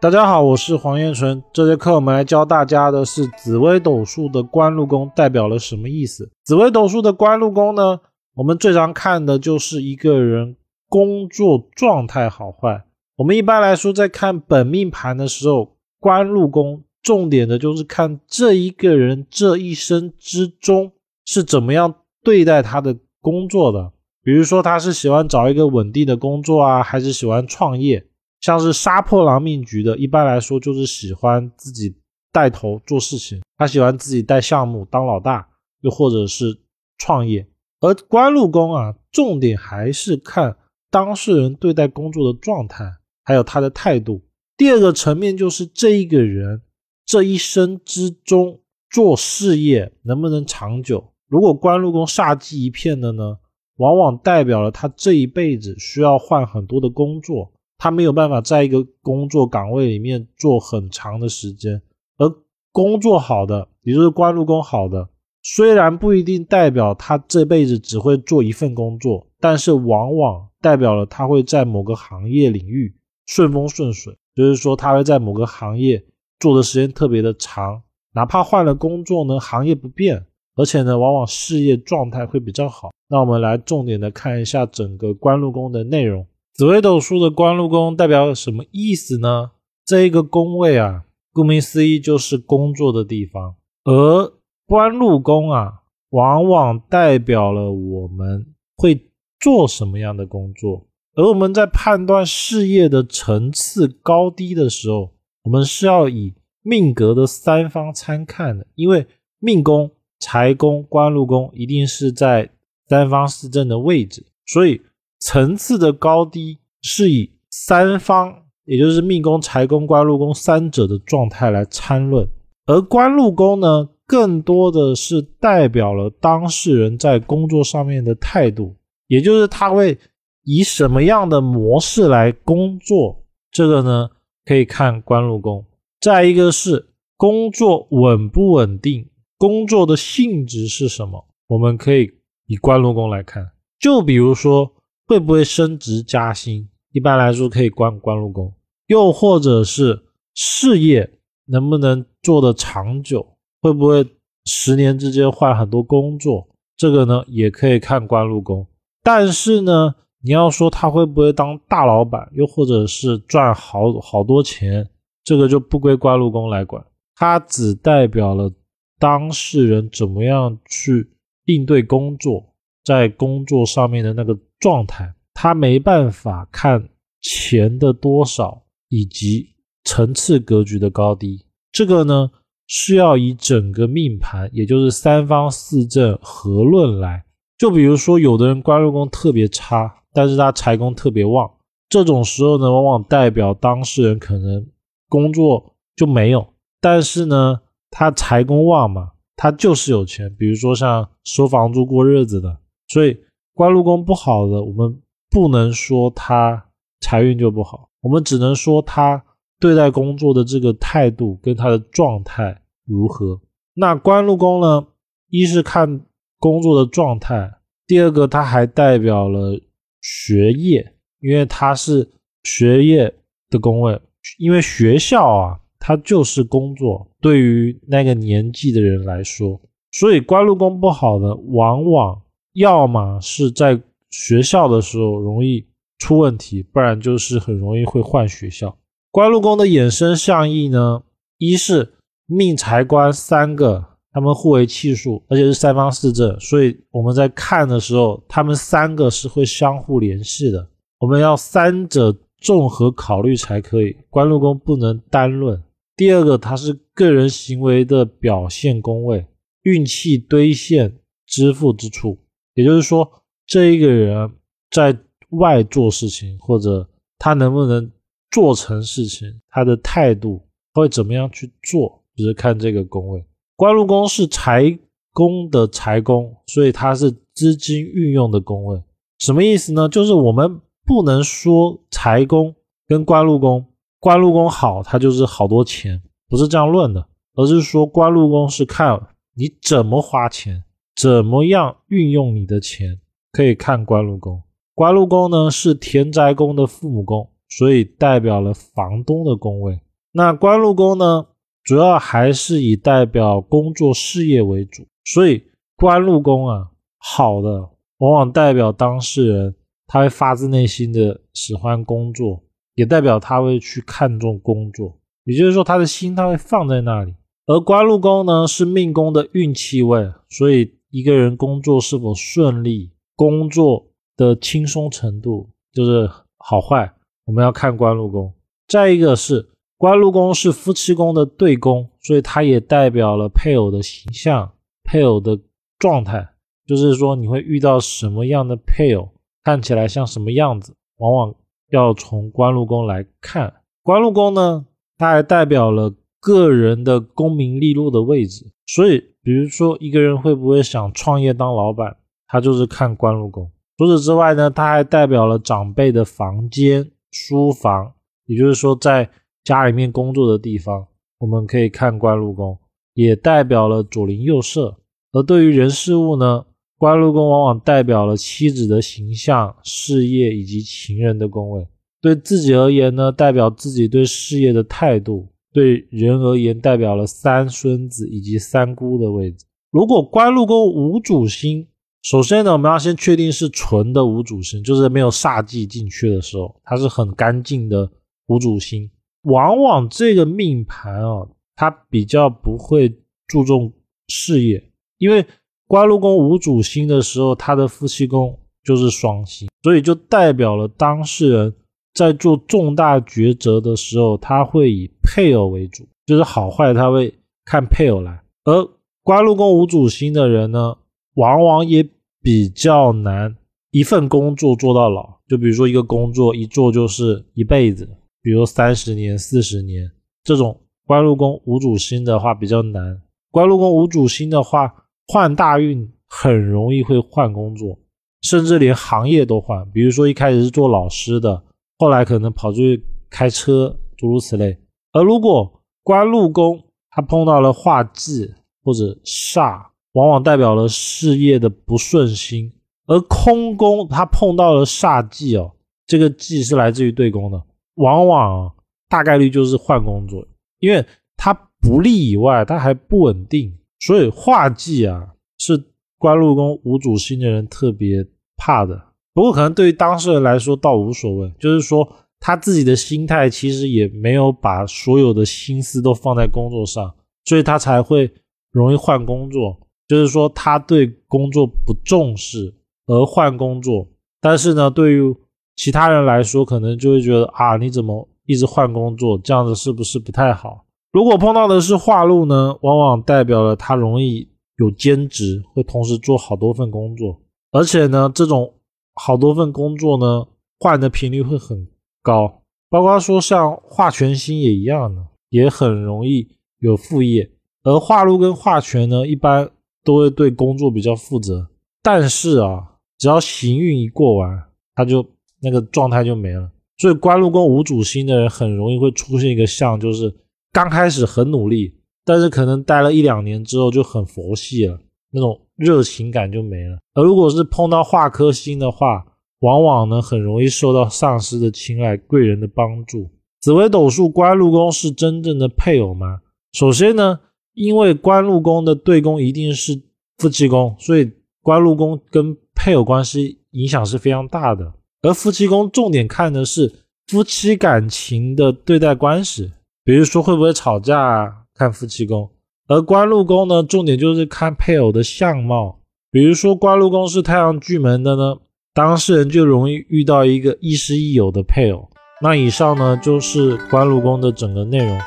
大家好，我是黄彦纯。这节课我们来教大家的是紫微斗数的官禄宫代表了什么意思。紫微斗数的官禄宫呢，我们最常看的就是一个人工作状态好坏。我们一般来说在看本命盘的时候，官禄宫重点的就是看这一个人这一生之中是怎么样对待他的工作的。比如说他是喜欢找一个稳定的工作啊，还是喜欢创业？像是杀破狼命局的，一般来说就是喜欢自己带头做事情，他喜欢自己带项目当老大，又或者是创业。而官禄宫啊，重点还是看当事人对待工作的状态，还有他的态度。第二个层面就是这一个人这一生之中做事业能不能长久。如果官禄宫煞气一片的呢，往往代表了他这一辈子需要换很多的工作。他没有办法在一个工作岗位里面做很长的时间，而工作好的，也就是官禄宫好的，虽然不一定代表他这辈子只会做一份工作，但是往往代表了他会在某个行业领域顺风顺水，就是说他会在某个行业做的时间特别的长，哪怕换了工作呢，行业不变，而且呢，往往事业状态会比较好。那我们来重点的看一下整个官禄宫的内容。紫微斗数的官禄宫代表什么意思呢？这一个宫位啊，顾名思义就是工作的地方，而官禄宫啊，往往代表了我们会做什么样的工作。而我们在判断事业的层次高低的时候，我们是要以命格的三方参看的，因为命宫、财宫、官禄宫一定是在三方四正的位置，所以。层次的高低是以三方，也就是命宫、财宫、官禄宫三者的状态来参论，而官禄宫呢，更多的是代表了当事人在工作上面的态度，也就是他会以什么样的模式来工作，这个呢可以看官禄宫。再一个是工作稳不稳定，工作的性质是什么，我们可以以官禄宫来看，就比如说。会不会升职加薪？一般来说可以关关禄宫，又或者是事业能不能做得长久？会不会十年之间换很多工作？这个呢也可以看官禄宫。但是呢，你要说他会不会当大老板，又或者是赚好好多钱，这个就不归官禄宫来管，它只代表了当事人怎么样去应对工作，在工作上面的那个。状态，他没办法看钱的多少以及层次格局的高低，这个呢是要以整个命盘，也就是三方四正合论来。就比如说，有的人官禄宫特别差，但是他财宫特别旺，这种时候呢，往往代表当事人可能工作就没有，但是呢，他财宫旺嘛，他就是有钱。比如说像收房租过日子的，所以。官禄宫不好的，我们不能说他财运就不好，我们只能说他对待工作的这个态度跟他的状态如何。那官禄宫呢，一是看工作的状态，第二个它还代表了学业，因为它是学业的宫位，因为学校啊，它就是工作，对于那个年纪的人来说，所以官禄宫不好的，往往。要么是在学校的时候容易出问题，不然就是很容易会换学校。官禄宫的衍生象意呢，一是命财官三个，他们互为气数，而且是三方四正，所以我们在看的时候，他们三个是会相互联系的。我们要三者综合考虑才可以，官禄宫不能单论。第二个，它是个人行为的表现宫位，运气堆现支付之处。也就是说，这一个人在外做事情，或者他能不能做成事情，他的态度会怎么样去做，就是看这个宫位。官禄宫是财宫的财宫，所以它是资金运用的宫位。什么意思呢？就是我们不能说财宫跟官禄宫，官禄宫好，它就是好多钱，不是这样论的，而是说官禄宫是看你怎么花钱。怎么样运用你的钱，可以看官禄宫。官禄宫呢是田宅宫的父母宫，所以代表了房东的宫位。那官禄宫呢，主要还是以代表工作事业为主，所以官禄宫啊，好的往往代表当事人他会发自内心的喜欢工作，也代表他会去看重工作，也就是说他的心他会放在那里。而官禄宫呢是命宫的运气位，所以一个人工作是否顺利，工作的轻松程度就是好坏，我们要看官禄宫。再一个是。官禄宫是夫妻宫的对宫，所以它也代表了配偶的形象、配偶的状态。就是说，你会遇到什么样的配偶，看起来像什么样子，往往要从官禄宫来看。官禄宫呢，它还代表了个人的功名利禄的位置。所以，比如说一个人会不会想创业当老板，他就是看官禄宫。除此之外呢，它还代表了长辈的房间、书房，也就是说在。家里面工作的地方，我们可以看官禄宫，也代表了左邻右舍。而对于人事物呢，官禄宫往往代表了妻子的形象、事业以及情人的宫位。对自己而言呢，代表自己对事业的态度；对人而言，代表了三孙子以及三姑的位置。如果官禄宫无主星，首先呢，我们要先确定是纯的无主星，就是没有煞忌进去的时候，它是很干净的无主星。往往这个命盘啊，它比较不会注重事业，因为官禄宫无主星的时候，他的夫妻宫就是双星，所以就代表了当事人在做重大抉择的时候，他会以配偶为主，就是好坏他会看配偶来。而官禄宫无主星的人呢，往往也比较难一份工作做到老，就比如说一个工作一做就是一辈子。比如三十年、四十年这种官禄宫无主星的话比较难。官禄宫无主星的话，换大运很容易会换工作，甚至连行业都换。比如说一开始是做老师的，后来可能跑出去开车，诸如此类。而如果官禄宫它碰到了化忌或者煞，往往代表了事业的不顺心。而空宫它碰到了煞忌哦，这个忌是来自于对宫的。往往大概率就是换工作，因为它不利以外，它还不稳定，所以化忌啊是官禄宫无主星的人特别怕的。不过可能对于当事人来说倒无所谓，就是说他自己的心态其实也没有把所有的心思都放在工作上，所以他才会容易换工作。就是说他对工作不重视而换工作，但是呢，对于其他人来说，可能就会觉得啊，你怎么一直换工作？这样子是不是不太好？如果碰到的是化禄呢，往往代表了他容易有兼职，会同时做好多份工作，而且呢，这种好多份工作呢，换的频率会很高。包括说像化权星也一样的，也很容易有副业。而化禄跟化权呢，一般都会对工作比较负责，但是啊，只要行运一过完，他就。那个状态就没了，所以官禄宫无主星的人很容易会出现一个像，就是刚开始很努力，但是可能待了一两年之后就很佛系了，那种热情感就没了。而如果是碰到化科星的话，往往呢很容易受到上司的青睐、贵人的帮助。紫微斗数官禄宫是真正的配偶吗？首先呢，因为官禄宫的对宫一定是夫妻宫，所以官禄宫跟配偶关系影响是非常大的。而夫妻宫重点看的是夫妻感情的对待关系，比如说会不会吵架啊，看夫妻宫；而官禄宫呢，重点就是看配偶的相貌，比如说官禄宫是太阳巨门的呢，当事人就容易遇到一个亦师亦友的配偶。那以上呢就是官禄宫的整个内容。